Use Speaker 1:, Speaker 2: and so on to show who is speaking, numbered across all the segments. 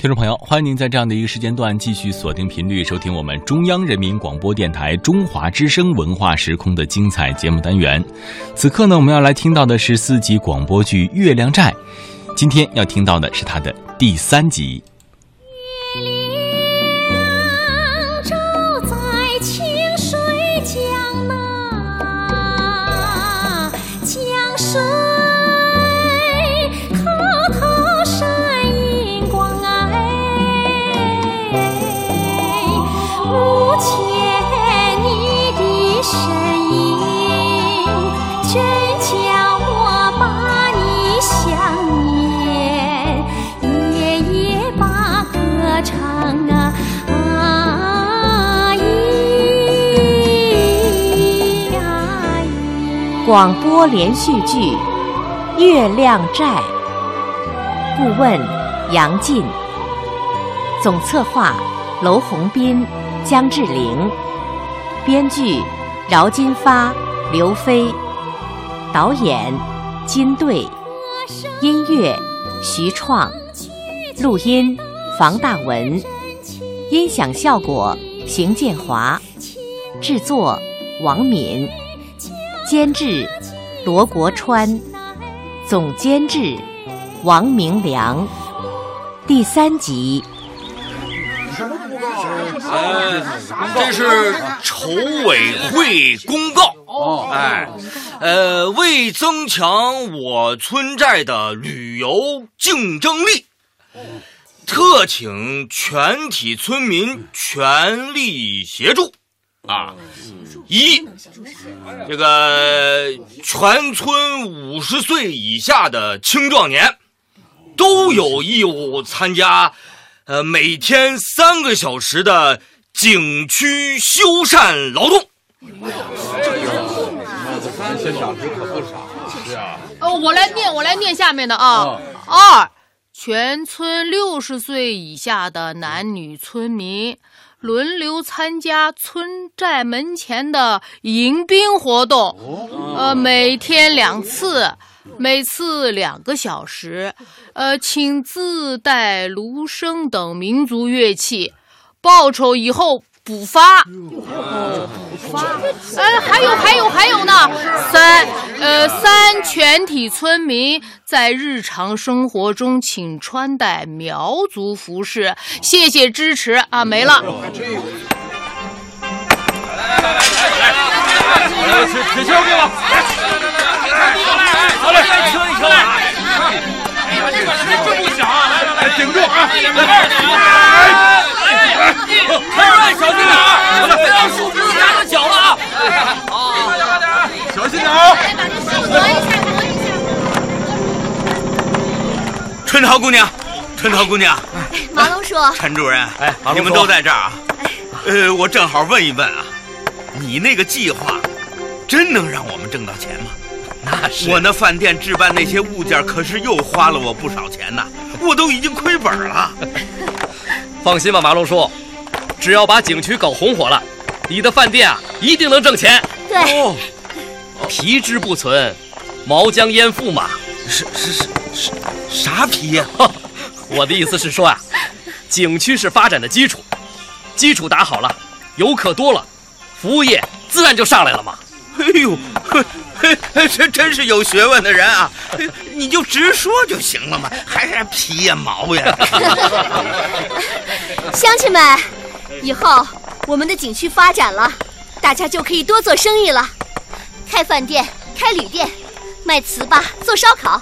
Speaker 1: 听众朋友，欢迎您在这样的一个时间段继续锁定频率，收听我们中央人民广播电台中华之声文化时空的精彩节目单元。此刻呢，我们要来听到的是四集广播剧《月亮寨》，今天要听到的是它的第三集。
Speaker 2: 广播连续剧《月亮寨》，顾问杨进，总策划娄宏斌、姜志玲，编剧饶金发、刘飞，导演金队，音乐徐创，录音房大文，音响效果邢建华，制作王敏。监制罗国川，总监制王明良。第三集。
Speaker 3: 呃，这是筹委会公告。哦，哎，呃，为增强我村寨的旅游竞争力，特请全体村民全力协助。啊，一，这个全村五十岁以下的青壮年都有义务参加，呃，每天三个小时的景区修缮劳动。
Speaker 4: 这小时可不少，是啊。
Speaker 5: 哦，我来念，我来念下面的啊。二，全村六十岁以下的男女村民。轮流参加村寨门前的迎宾活动，呃，每天两次，每次两个小时，呃，请自带芦笙等民族乐器，报酬以后。补发，补发，呃，还有还有还有呢。三，呃，三全体村民在日常生活中请穿戴苗族服饰，谢谢支持啊，没了。
Speaker 4: 来来来来来，铁铁锹给我，好嘞，敲一敲啊。哎，这个真不小啊，来来来，顶住啊，来。开慢，小心点啊！不要树枝子扎着脚了啊！快点，快点，小心点啊！把这树挪一下，挪一下。
Speaker 3: 春桃姑娘，春桃姑娘，
Speaker 6: 马龙叔，
Speaker 3: 陈主任，哎，你们都在这儿啊？呃，我正好问一问啊，你那个计划真能让我们挣到钱吗？
Speaker 4: 那是。
Speaker 3: 我那饭店置办那些物件，可是又花了我不少钱呢，我都已经亏本了。
Speaker 7: 放心吧，马龙叔，只要把景区搞红火了，你的饭店啊一定能挣钱。
Speaker 6: 对，
Speaker 7: 皮之不存，毛将焉附嘛？
Speaker 3: 是是是是，啥皮呀？
Speaker 7: 我的意思是说啊，景区是发展的基础，基础打好了，游客多了，服务业自然就上来了嘛。
Speaker 3: 哎呦，这真是有学问的人啊！你就直说就行了嘛，还是皮呀毛呀？
Speaker 6: 乡亲们，以后我们的景区发展了，大家就可以多做生意了，开饭店、开旅店、卖糍粑、做烧烤、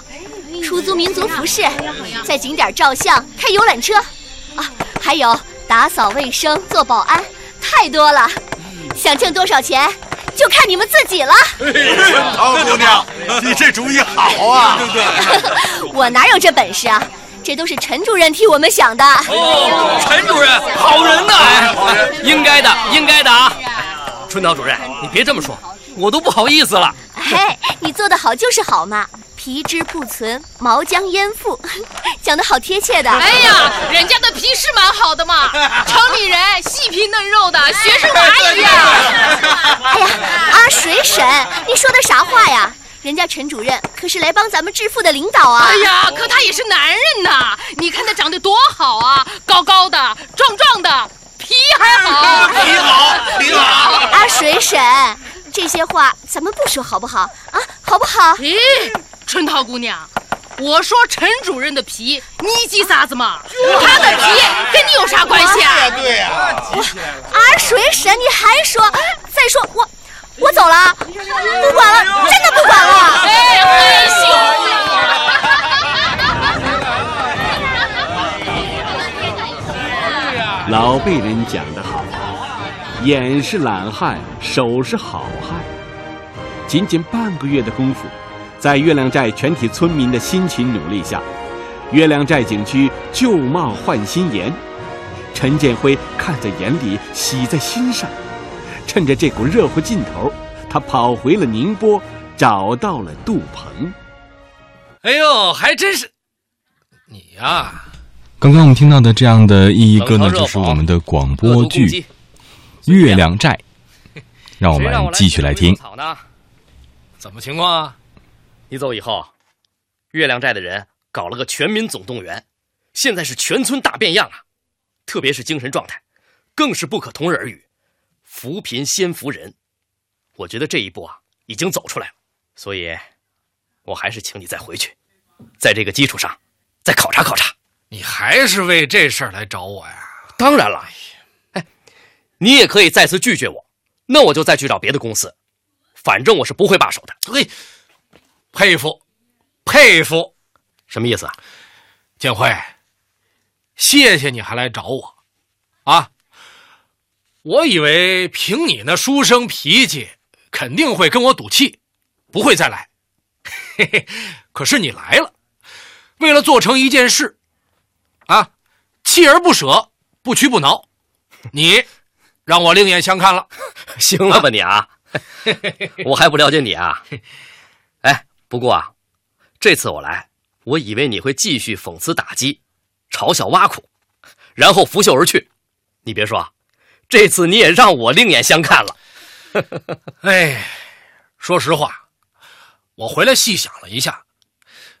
Speaker 6: 出租民族服饰，在景点照相、开游览车，啊，还有打扫卫生、做保安，太多了。想挣多少钱？就看你们自己了。
Speaker 4: 陶姑娘，你这主意好啊！对不
Speaker 6: 对？我哪有这本事啊？这都是陈主任替我们想的。
Speaker 7: 哦，陈主任，好人呐！应该的，应该的啊！春桃主任，你别这么说，我都不好意思了。
Speaker 6: 嘿，你做的好就是好嘛。皮之不存，毛将焉附？讲的好贴切的。
Speaker 5: 哎呀，人家的皮是蛮好的嘛，城里人细皮嫩肉的，学生娃一样。
Speaker 6: 哎呀，阿水婶，你说的啥话呀？人家陈主任可是来帮咱们致富的领导啊！
Speaker 5: 哎呀，可他也是男人呐！你看他长得多好啊，高高的，壮壮的，皮还好。
Speaker 8: 皮好，皮好。
Speaker 6: 阿水婶，这些话咱们不说好不好？啊，好不好？
Speaker 5: 咦，春桃姑娘，我说陈主任的皮，你急啥子嘛？他的皮跟你有啥关系啊？
Speaker 8: 对呀，
Speaker 6: 阿水婶，你还说？再说我，我走了，不管了，真的不管了。
Speaker 5: 哎，害羞。
Speaker 9: 老辈人讲得好，眼是懒汉，手是好汉。仅仅半个月的功夫，在月亮寨全体村民的辛勤努力下，月亮寨景区旧貌换新颜。陈建辉看在眼里，喜在心上。趁着这股热乎劲头，他跑回了宁波，找到了杜鹏。
Speaker 10: 哎呦，还真是你呀！
Speaker 11: 刚刚我们听到的这样的一一歌呢，就是我们的广播剧《月亮寨》，让我们继续来听。
Speaker 10: 怎么情况啊？
Speaker 7: 你走以后，月亮寨的人搞了个全民总动员，现在是全村大变样啊！特别是精神状态，更是不可同日而语。扶贫先扶人，我觉得这一步啊已经走出来了，所以，我还是请你再回去，在这个基础上再考察考察。
Speaker 10: 你还是为这事儿来找我呀？
Speaker 7: 当然了，哎，你也可以再次拒绝我，那我就再去找别的公司，反正我是不会罢手的。
Speaker 10: 嘿，佩服，佩服，
Speaker 7: 什么意思啊？
Speaker 10: 建辉，谢谢你还来找我，啊。我以为凭你那书生脾气，肯定会跟我赌气，不会再来。嘿嘿，可是你来了，为了做成一件事，啊，锲而不舍，不屈不挠，你让我另眼相看了。
Speaker 7: 行了吧你啊，我还不了解你啊。哎，不过啊，这次我来，我以为你会继续讽刺打击，嘲笑挖苦，然后拂袖而去。你别说。这次你也让我另眼相看了。
Speaker 10: 哎，说实话，我回来细想了一下，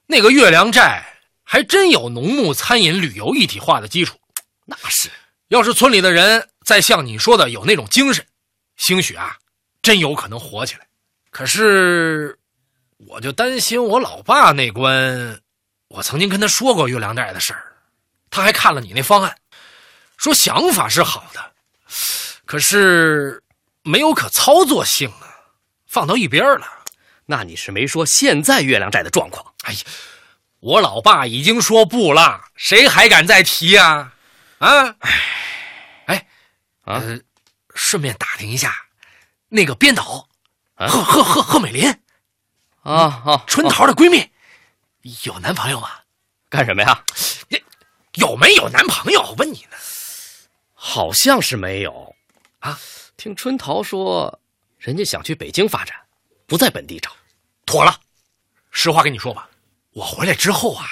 Speaker 10: 那个月亮寨还真有农牧餐饮旅游一体化的基础。
Speaker 7: 那是，
Speaker 10: 要是村里的人再像你说的有那种精神，兴许啊，真有可能火起来。可是，我就担心我老爸那关。我曾经跟他说过月亮寨的事儿，他还看了你那方案，说想法是好的。可是，没有可操作性啊，放到一边了。
Speaker 7: 那你是没说现在月亮寨的状况？
Speaker 10: 哎呀，我老爸已经说不了，谁还敢再提呀？啊，哎，啊，顺便打听一下，那个编导，贺贺贺贺美林，
Speaker 7: 啊啊，
Speaker 10: 春桃的闺蜜，有男朋友吗？
Speaker 7: 干什么呀？
Speaker 10: 有没有男朋友？问你呢。
Speaker 7: 好像是没有。啊，听春桃说，人家想去北京发展，不在本地找，
Speaker 10: 妥了。实话跟你说吧，我回来之后啊，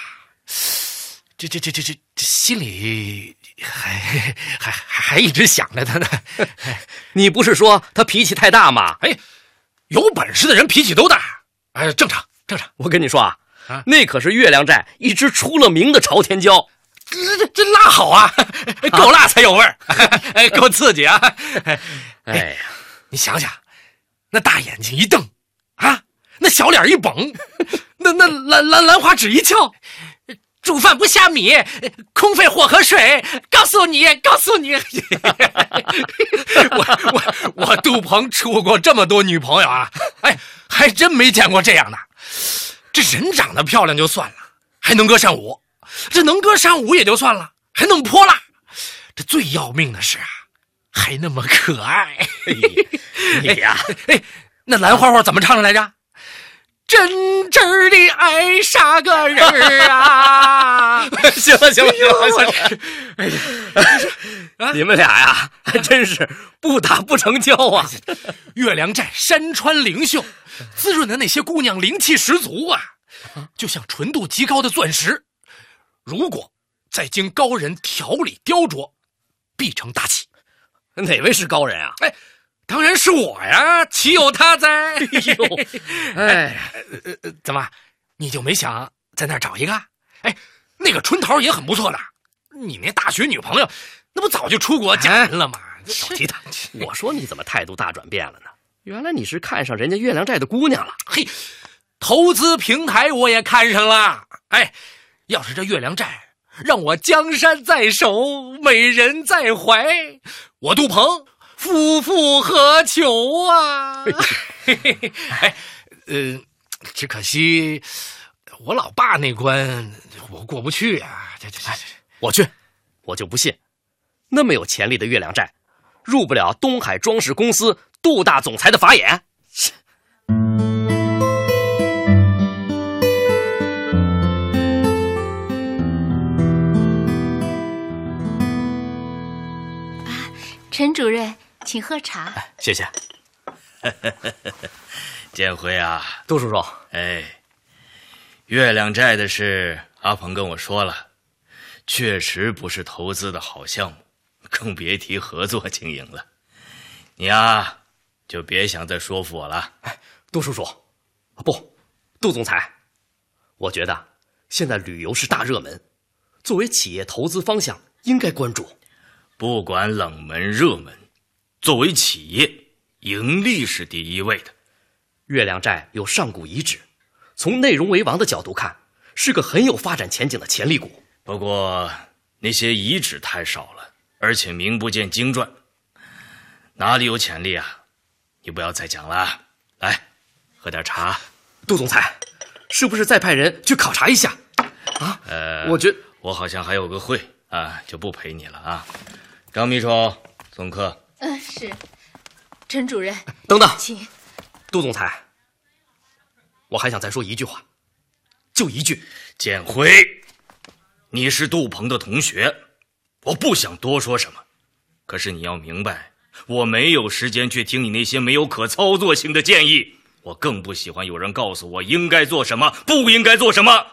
Speaker 10: 这这这这这这心里还还还还一直想着他呢。
Speaker 7: 你不是说他脾气太大吗？
Speaker 10: 哎，有本事的人脾气都大，哎，正常正常。
Speaker 7: 我跟你说啊，那可是月亮寨一只出了名的朝天椒。
Speaker 10: 这这这辣好啊，够辣才有味儿，哎，够刺激啊！
Speaker 7: 哎呀，
Speaker 10: 你想想，那大眼睛一瞪，啊，那小脸一绷，那那兰兰兰花指一翘，煮饭不下米，空费火和水。告诉你，告诉你，我我我杜鹏处过这么多女朋友啊，哎，还真没见过这样的。这人长得漂亮就算了，还能歌善舞。这能歌善舞也就算了，还那么泼辣，这最要命的是啊，还那么可爱。
Speaker 7: 你呀，
Speaker 10: 哎，那兰花花怎么唱的来着？真真的爱啥个人啊？
Speaker 7: 行了行了行了行了，哎呀，你们俩呀，还真是不打不成交啊！
Speaker 10: 月亮寨山川灵秀，滋润的那些姑娘灵气十足啊，就像纯度极高的钻石。如果再经高人调理雕琢，必成大器。
Speaker 7: 哪位是高人啊？
Speaker 10: 哎，当然是我呀，岂有他哉？
Speaker 7: 哎呦，哎，
Speaker 10: 怎么，你就没想在那儿找一个？哎，那个春桃也很不错的。你那大学女朋友，那不早就出国嫁人了吗？小鸡蛋。
Speaker 7: 我说你怎么态度大转变了呢？原来你是看上人家月亮寨的姑娘了。
Speaker 10: 嘿，投资平台我也看上了。哎，要是这月亮寨让我江山在手，美人在怀，我杜鹏。夫复何求啊？哎，呃，只可惜我老爸那关我过不去啊！这这这，
Speaker 7: 我去，我就不信，那么有潜力的月亮寨，入不了东海装饰公司杜大总裁的法眼。
Speaker 5: 陈主任。请喝茶，
Speaker 7: 谢谢。
Speaker 3: 建辉啊，
Speaker 7: 杜叔叔，
Speaker 3: 哎，月亮寨的事，阿鹏跟我说了，确实不是投资的好项目，更别提合作经营了。你呀，就别想再说服我了。
Speaker 7: 哎，杜叔叔，不，杜总裁，我觉得现在旅游是大热门，作为企业投资方向，应该关注。
Speaker 3: 不管冷门热门。作为企业，盈利是第一位的。
Speaker 7: 月亮寨有上古遗址，从内容为王的角度看，是个很有发展前景的潜力股。
Speaker 3: 不过那些遗址太少了，而且名不见经传，哪里有潜力啊？你不要再讲了，来，喝点茶。
Speaker 7: 杜总裁，是不是再派人去考察一下？啊？
Speaker 3: 呃，
Speaker 7: 我觉
Speaker 3: 我好像还有个会啊，就不陪你了啊。张秘书，送客。
Speaker 5: 嗯，是，陈主任，
Speaker 7: 等等，
Speaker 5: 请，
Speaker 7: 杜总裁，我还想再说一句话，就一句，
Speaker 3: 建辉，你是杜鹏的同学，我不想多说什么，可是你要明白，我没有时间去听你那些没有可操作性的建议，我更不喜欢有人告诉我应该做什么，不应该做什么。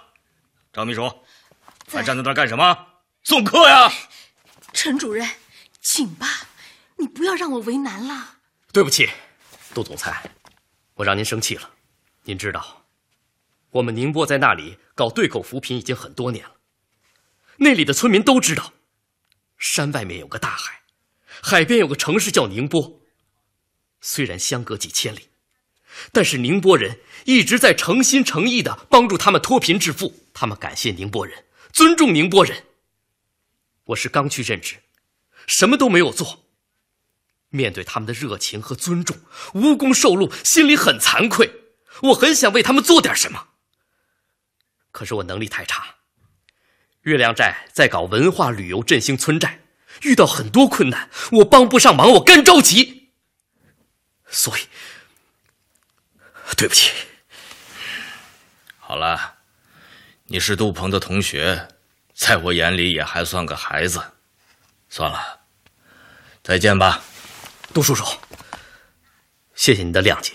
Speaker 3: 张秘书，还站在那儿干什么？送客呀！
Speaker 5: 陈主任，请吧。你不要让我为难了。
Speaker 7: 对不起，杜总裁，我让您生气了。您知道，我们宁波在那里搞对口扶贫已经很多年了。那里的村民都知道，山外面有个大海，海边有个城市叫宁波。虽然相隔几千里，但是宁波人一直在诚心诚意的帮助他们脱贫致富。他们感谢宁波人，尊重宁波人。我是刚去任职，什么都没有做。面对他们的热情和尊重，无功受禄，心里很惭愧。我很想为他们做点什么，可是我能力太差。月亮寨在搞文化旅游振兴村寨，遇到很多困难，我帮不上忙，我干着急。所以，对不起。
Speaker 3: 好了，你是杜鹏的同学，在我眼里也还算个孩子。算了，再见吧。
Speaker 7: 杜叔叔，谢谢你的谅解。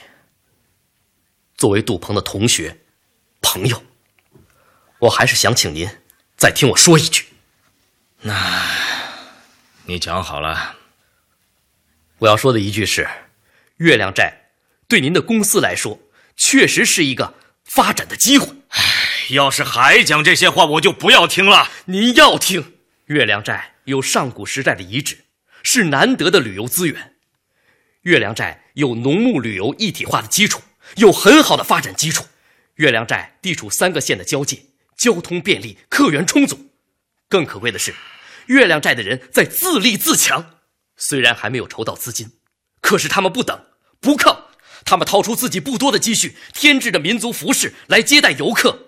Speaker 7: 作为杜鹏的同学、朋友，我还是想请您再听我说一句。
Speaker 3: 那，你讲好了。
Speaker 7: 我要说的一句是：月亮寨对您的公司来说，确实是一个发展的机会。
Speaker 3: 唉，要是还讲这些话，我就不要听了。
Speaker 7: 您要听，月亮寨有上古时代的遗址，是难得的旅游资源。月亮寨有农牧旅游一体化的基础，有很好的发展基础。月亮寨地处三个县的交界，交通便利，客源充足。更可贵的是，月亮寨的人在自立自强。虽然还没有筹到资金，可是他们不等不靠，他们掏出自己不多的积蓄，添置着民族服饰来接待游客。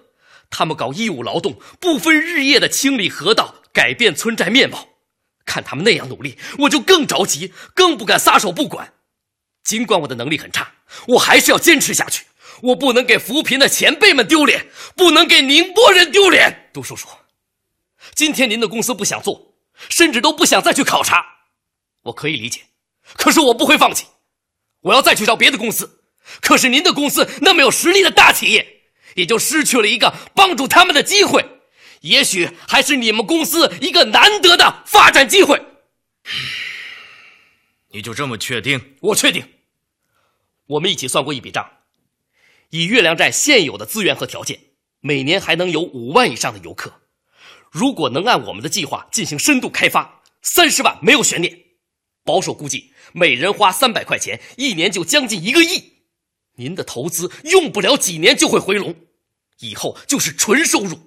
Speaker 7: 他们搞义务劳动，不分日夜的清理河道，改变村寨面貌。看他们那样努力，我就更着急，更不敢撒手不管。尽管我的能力很差，我还是要坚持下去。我不能给扶贫的前辈们丢脸，不能给宁波人丢脸。杜叔叔，今天您的公司不想做，甚至都不想再去考察，我可以理解。可是我不会放弃，我要再去找别的公司。可是您的公司那么有实力的大企业，也就失去了一个帮助他们的机会。也许还是你们公司一个难得的发展机会。
Speaker 3: 你就这么确定？
Speaker 7: 我确定。我们一起算过一笔账，以月亮寨现有的资源和条件，每年还能有五万以上的游客。如果能按我们的计划进行深度开发，三十万没有悬念。保守估计，每人花三百块钱，一年就将近一个亿。您的投资用不了几年就会回笼，以后就是纯收入。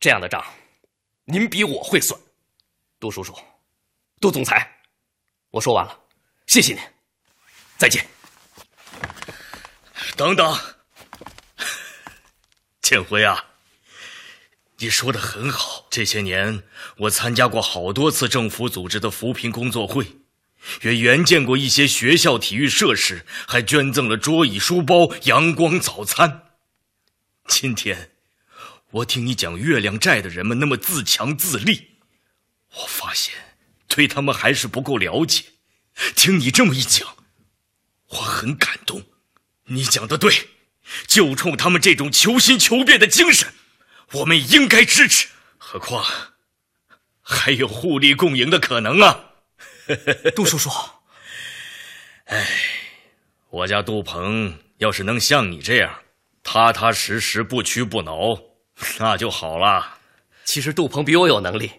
Speaker 7: 这样的账，您比我会算。杜叔叔，杜总裁，我说完了，谢谢您，再见。
Speaker 3: 等等，建辉啊，你说的很好。这些年，我参加过好多次政府组织的扶贫工作会，也援建过一些学校体育设施，还捐赠了桌椅、书包、阳光早餐。今天，我听你讲月亮寨的人们那么自强自立。我发现对他们还是不够了解，听你这么一讲，我很感动。你讲的对，就冲他们这种求新求变的精神，我们应该支持。何况还有互利共赢的可能啊！
Speaker 7: 杜叔叔，
Speaker 3: 哎，我家杜鹏要是能像你这样踏踏实实、不屈不挠，那就好了。
Speaker 7: 其实杜鹏比我有能力。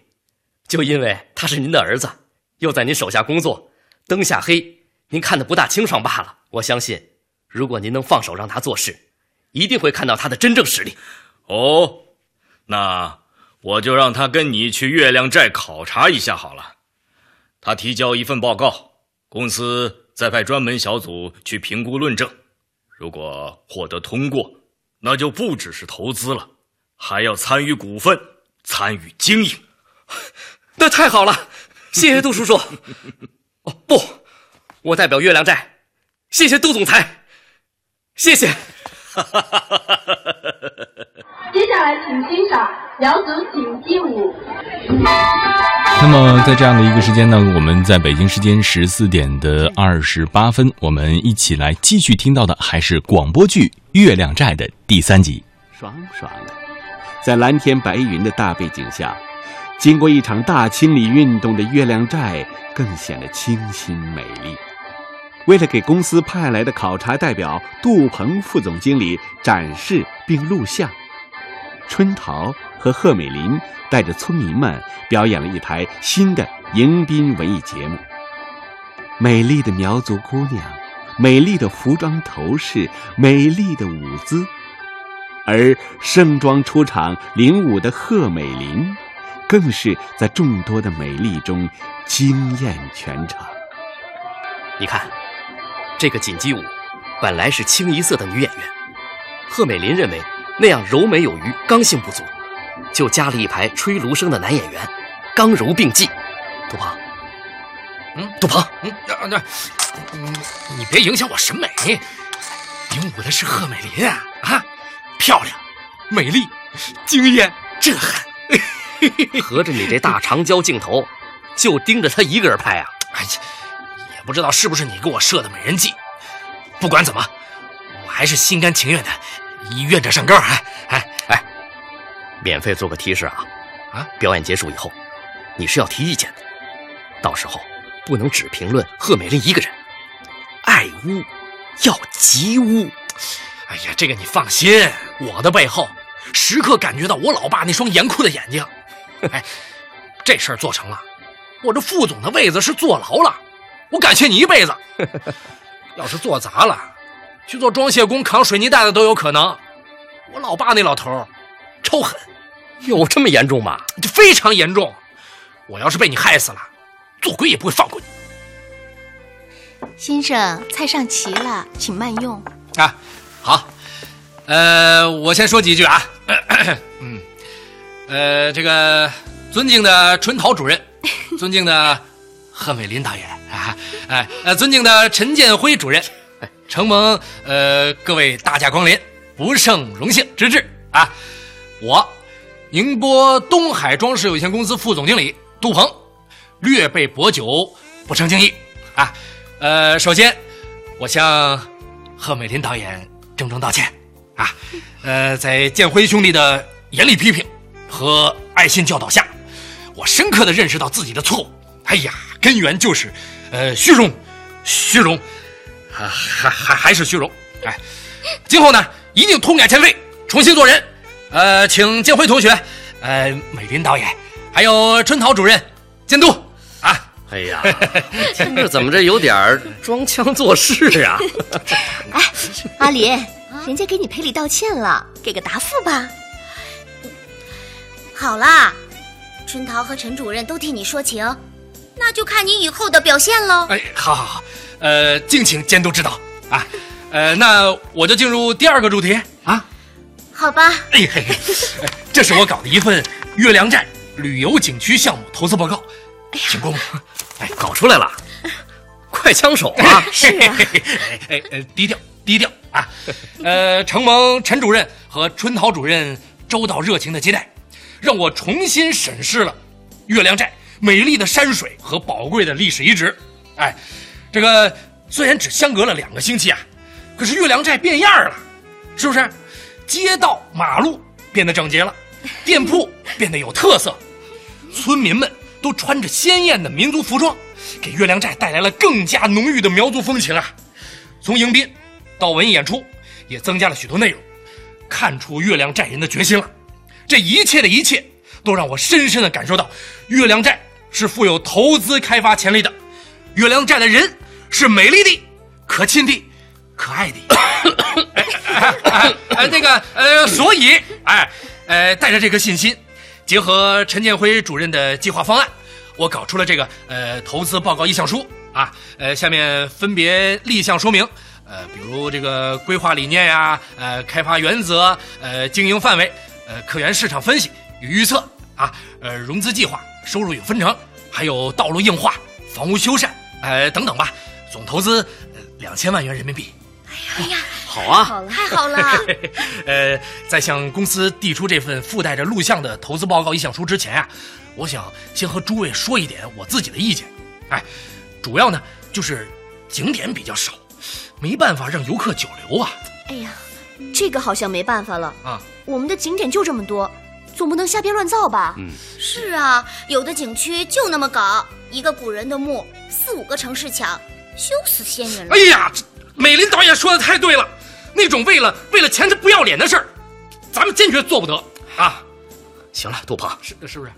Speaker 7: 就因为他是您的儿子，又在您手下工作，灯下黑，您看的不大清爽罢了。我相信，如果您能放手让他做事，一定会看到他的真正实力。
Speaker 3: 哦，那我就让他跟你去月亮寨考察一下好了。他提交一份报告，公司再派专门小组去评估论证。如果获得通过，那就不只是投资了，还要参与股份，参与经营。
Speaker 7: 那太好了，谢谢杜叔叔。哦不，我代表月亮寨，谢谢杜总裁，谢谢。
Speaker 12: 接下来，请欣赏苗族锦鸡舞。
Speaker 1: 那么，在这样的一个时间呢，我们在北京时间十四点的二十八分，我们一起来继续听到的还是广播剧《月亮寨》的第三集。
Speaker 9: 爽爽的，在蓝天白云的大背景下。经过一场大清理运动的月亮寨更显得清新美丽。为了给公司派来的考察代表杜鹏副总经理展示并录像，春桃和贺美林带着村民们表演了一台新的迎宾文艺节目。美丽的苗族姑娘，美丽的服装头饰，美丽的舞姿，而盛装出场领舞的贺美林。更是在众多的美丽中惊艳全场。
Speaker 7: 你看，这个锦鸡舞本来是清一色的女演员，贺美林认为那样柔美有余，刚性不足，就加了一排吹芦笙的男演员，刚柔并济。杜鹏，
Speaker 10: 嗯，
Speaker 7: 杜鹏，
Speaker 10: 嗯，那那，你你别影响我审美。领舞的是贺美林啊，啊，漂亮，美丽，惊艳，震撼。
Speaker 7: 合着你这大长焦镜头，就盯着他一个人拍啊？
Speaker 10: 哎呀，也不知道是不是你给我设的美人计。不管怎么，我还是心甘情愿的，愿者上钩。哎哎
Speaker 7: 哎，免费做个提示啊！
Speaker 10: 啊，
Speaker 7: 表演结束以后，你是要提意见的。到时候不能只评论贺美玲一个人，爱屋要及乌。
Speaker 10: 哎呀，这个你放心，我的背后时刻感觉到我老爸那双严酷的眼睛。哎，这事儿做成了，我这副总的位子是坐牢了，我感谢你一辈子。要是做砸了，去做装卸工、扛水泥袋的都有可能。我老爸那老头超狠，
Speaker 7: 有这么严重吗？
Speaker 10: 这非常严重。我要是被你害死了，做鬼也不会放过你。
Speaker 6: 先生，菜上齐了，请慢用。
Speaker 10: 啊，好，呃，我先说几句啊。嗯。呃，这个尊敬的春桃主任，尊敬的贺美林导演啊，哎，呃，尊敬的陈建辉主任，承蒙呃各位大驾光临，不胜荣幸之至啊！我宁波东海装饰有限公司副总经理杜鹏，略备薄酒，不成敬意啊！呃，首先我向贺美林导演郑重道歉啊！呃，在建辉兄弟的严厉批评。和爱心教导下，我深刻的认识到自己的错误。哎呀，根源就是，呃，虚荣，虚荣，还还还还是虚荣。哎，今后呢，一定痛改前非，重新做人。呃，请建辉同学，呃，美林导演，还有春桃主任监督啊。
Speaker 7: 哎呀，听着怎么这有点儿装腔作势啊？
Speaker 6: 哎，阿林，人家给你赔礼道歉了，给个答复吧。
Speaker 13: 好啦，春桃和陈主任都替你说情，那就看你以后的表现喽。
Speaker 10: 哎，好好好，呃，敬请监督指导啊。呃，那我就进入第二个主题啊。
Speaker 13: 好吧。
Speaker 10: 哎嘿嘿，哎这是我搞的一份月亮寨旅游景区项目投资报告，请公布。
Speaker 7: 哎，搞出来了，快枪手啊！
Speaker 6: 是啊，
Speaker 10: 哎哎哎，低调低调啊！呃，承蒙陈主任和春桃主任周到热情的接待，让我重新审视了月亮寨美丽的山水和宝贵的历史遗址。哎，这个虽然只相隔了两个星期啊，可是月亮寨变样了，是不是？街道马路变得整洁了，店铺变得有特色，村民们都穿着鲜艳的民族服装，给月亮寨带来了更加浓郁的苗族风情啊！从迎宾到文艺演出，也增加了许多内容，看出月亮寨人的决心了。这一切的一切，都让我深深的感受到，月亮寨是富有投资开发潜力的，月亮寨的人是美丽的、可亲的、可爱的。哎哎哎哎，那个呃，所以哎呃，带着这个信心，结合陈建辉主任的计划方案，我搞出了这个呃投资报告意向书啊。呃，下面分别立项说明，呃，比如这个规划理念呀，呃，开发原则，呃，经营范围，呃，客源市场分析与预测啊，呃，融资计划、收入有分成，还有道路硬化、房屋修缮，呃，等等吧。总投资呃两千万元人民币。
Speaker 13: 哎呀，
Speaker 7: 好啊，
Speaker 6: 好了，
Speaker 13: 太好了！
Speaker 10: 呃，在向公司递出这份附带着录像的投资报告意向书之前啊，我想先和诸位说一点我自己的意见。哎，主要呢就是景点比较少，没办法让游客久留啊。
Speaker 6: 哎呀，这个好像没办法了
Speaker 10: 啊！
Speaker 6: 我们的景点就这么多，总不能瞎编乱造吧？
Speaker 7: 嗯，
Speaker 13: 是啊，有的景区就那么搞，一个古人的墓，四五个城市抢，羞死仙人了。
Speaker 10: 哎呀，这美林导演说的太对了，那种为了为了钱这不要脸的事儿，咱们坚决做不得啊！
Speaker 7: 行了，杜鹏，
Speaker 10: 是是不是？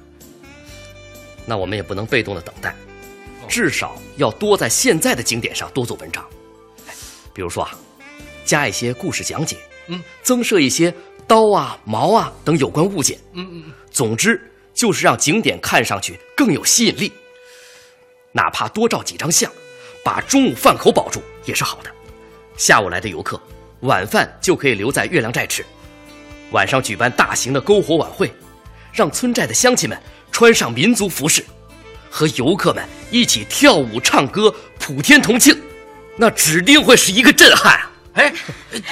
Speaker 7: 那我们也不能被动的等待，至少要多在现在的景点上多做文章。哎比如说啊，加一些故事讲解，
Speaker 10: 嗯，
Speaker 7: 增设一些刀啊、矛啊等有关物件。
Speaker 10: 嗯嗯嗯，
Speaker 7: 总之就是让景点看上去更有吸引力。哪怕多照几张相，把中午饭口保住也是好的。下午来的游客，晚饭就可以留在月亮寨吃。晚上举办大型的篝火晚会，让村寨的乡亲们穿上民族服饰，和游客们一起跳舞唱歌，普天同庆，那指定会是一个震撼啊！
Speaker 10: 哎，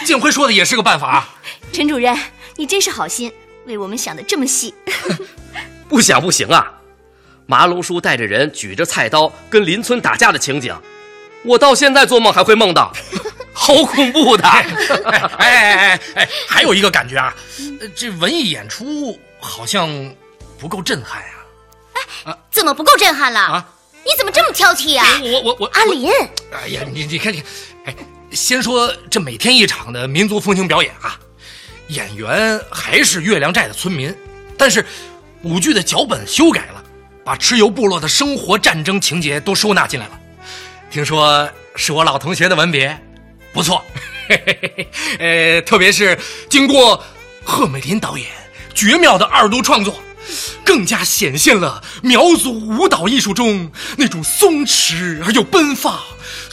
Speaker 10: 建辉说的也是个办法啊。
Speaker 6: 陈主任，你真是好心，为我们想的这么细。
Speaker 7: 不想不行啊！麻龙叔带着人举着菜刀跟邻村打架的情景，我到现在做梦还会梦到，好恐怖的！
Speaker 10: 哎哎哎哎哎，还有一个感觉啊，呃这文艺演出好像不够震撼呀、
Speaker 13: 怎么不够震撼了？
Speaker 10: 啊！
Speaker 13: 你怎么这么挑剔呀、
Speaker 10: 我我我，
Speaker 6: 阿林，
Speaker 10: 哎呀，你你看你，哎，先说这每天一场的民族风情表演啊，演员还是月亮寨的村民，但是舞剧的脚本修改了，把蚩尤部落的生活战争情节都收纳进来了。听说是我老同学的文笔，不错，嘿嘿嘿嘿呃，特别是经过贺美林导演绝妙的二度创作。更加显现了苗族舞蹈艺术中那种松弛而又奔放、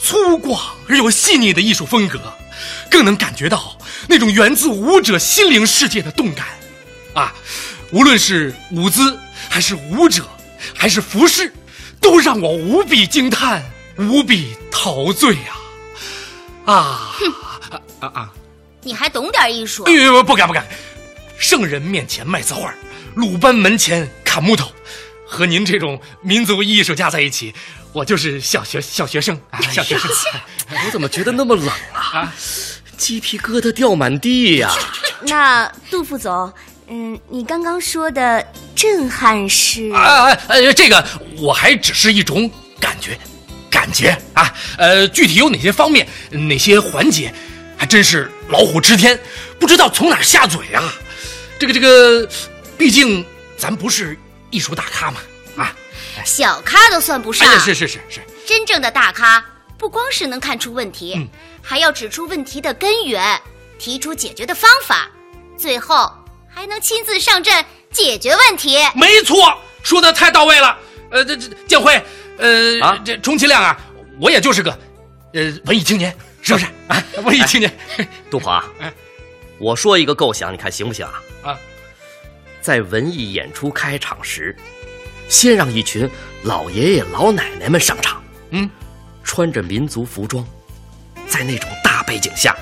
Speaker 10: 粗犷而又细腻的艺术风格，更能感觉到那种源自舞者心灵世界的动感。啊，无论是舞姿，还是舞者，还是服饰，都让我无比惊叹，无比陶醉呀、啊！啊啊啊！
Speaker 13: 你还懂点艺术
Speaker 10: 哎？呦，不敢不敢，圣人面前卖字画，鲁班门前砍木头，和您这种民族艺术家在一起，我就是小学小学生，啊小学生。
Speaker 7: 我怎么觉得那么冷啊？
Speaker 10: 啊
Speaker 7: 鸡皮疙瘩掉满地呀、
Speaker 6: 那杜副总，嗯，你刚刚说的震撼是？
Speaker 10: 哎哎哎，这个我还只是一种感觉，感觉啊，呃，具体有哪些方面，哪些环节，还真是老虎吃天，不知道从哪儿下嘴啊。这个这个，毕竟咱不是艺术大咖嘛，啊，
Speaker 13: 小咖都算不上。
Speaker 10: 是是是是，
Speaker 13: 真正的大咖不光是能看出问题，
Speaker 10: 嗯、
Speaker 13: 还要指出问题的根源，提出解决的方法，最后还能亲自上阵解决问题。
Speaker 10: 没错，说的太到位了。呃，这这建辉，呃，
Speaker 7: 啊，
Speaker 10: 这充其量啊，我也就是个，呃，文艺青年，是不是啊？文艺青年，
Speaker 7: 杜鹏啊，我说一个构想，你看行不行啊？
Speaker 10: 啊，
Speaker 7: 在文艺演出开场时，先让一群老爷爷老奶奶们上场，
Speaker 10: 嗯，
Speaker 7: 穿着民族服装，在那种大背景下，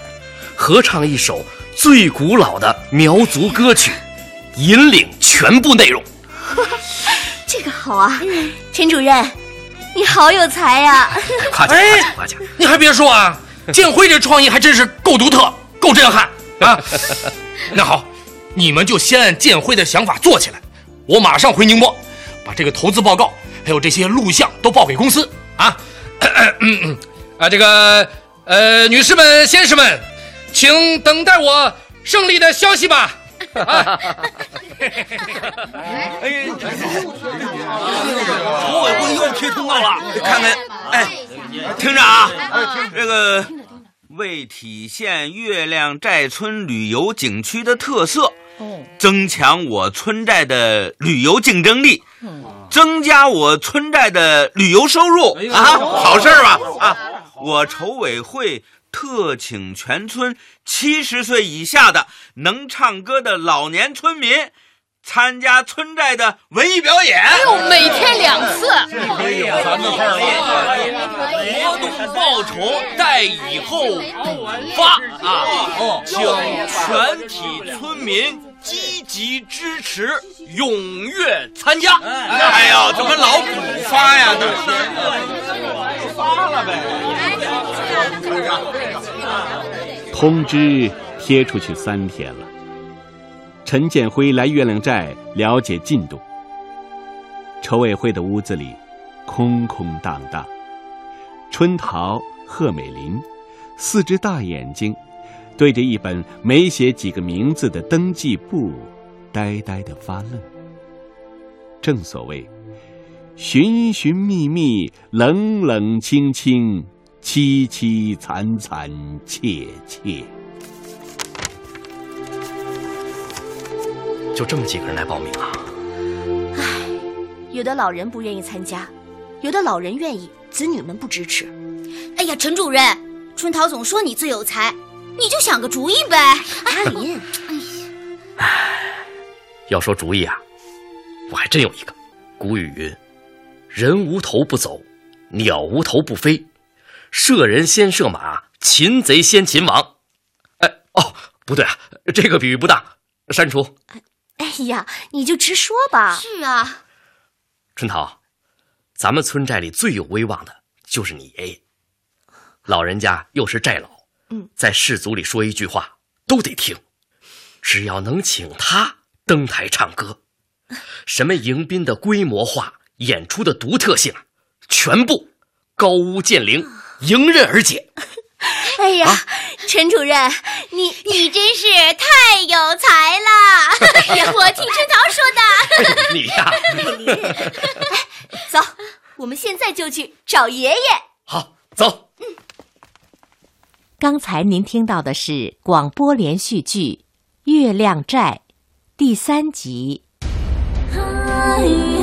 Speaker 7: 合唱一首最古老的苗族歌曲，引领全部内容。
Speaker 6: 这个好啊，陈主任，你好有才呀！
Speaker 7: 夸奖夸奖夸奖！
Speaker 10: 你还别说啊，建辉这创意还真是够独特，够震撼啊！那好，你们就先按建辉的想法做起来，我马上回宁波，把这个投资报告还有这些录像都报给公司啊！嗯嗯啊，这个呃，女士们、先生们，请等待我胜利的消息吧。啊！
Speaker 3: 哎，筹委会又贴通告了，看看，哎，听着啊，这个为体现月亮寨村旅游景区的特色，增强我村寨的旅游竞争力，增加我村寨的旅游收入啊，好事吧？啊，我筹委会。特请全村七十岁以下的能唱歌的老年村民参加村寨的文艺表演。
Speaker 5: 哎呦，每天两次，
Speaker 3: 可以有咱们份活动报酬待以后发啊！请全体村民积极支持，踊跃参加。哎呀，怎么老补发呀？那是发了呗。
Speaker 9: 通知贴出去三天了。陈建辉来月亮寨了解进度。筹委会的屋子里空空荡荡，春桃、贺美林四只大眼睛对着一本没写几个名字的登记簿，呆呆的发愣。正所谓，寻寻觅觅，冷冷清清。凄凄惨惨切切，
Speaker 7: 就这么几个人来报名啊？
Speaker 6: 唉，有的老人不愿意参加，有的老人愿意，子女们不支持。
Speaker 13: 哎呀，陈主任，春桃总说你最有才，你就想个主意呗。
Speaker 6: 阿林，
Speaker 7: 哎，要说主意啊，我还真有一个。古语云：“人无头不走，鸟无头不飞。”射人先射马，擒贼先擒王。哎哦，不对啊，这个比喻不当，删除。
Speaker 6: 哎呀，你就直说吧。
Speaker 13: 是啊，
Speaker 7: 春桃，咱们村寨里最有威望的就是你爷爷，老人家又是寨老，
Speaker 6: 嗯，
Speaker 7: 在氏族里说一句话都得听。只要能请他登台唱歌，什么迎宾的规模化、演出的独特性，全部高屋建瓴。迎刃而解。
Speaker 6: 哎呀，啊、陈主任，你
Speaker 13: 你真是太有才了！我听春桃说
Speaker 7: 的。你呀，
Speaker 6: 走，我们现在就去找爷爷。
Speaker 7: 好，走。
Speaker 2: 嗯。刚才您听到的是广播连续剧《月亮寨》第三集。哎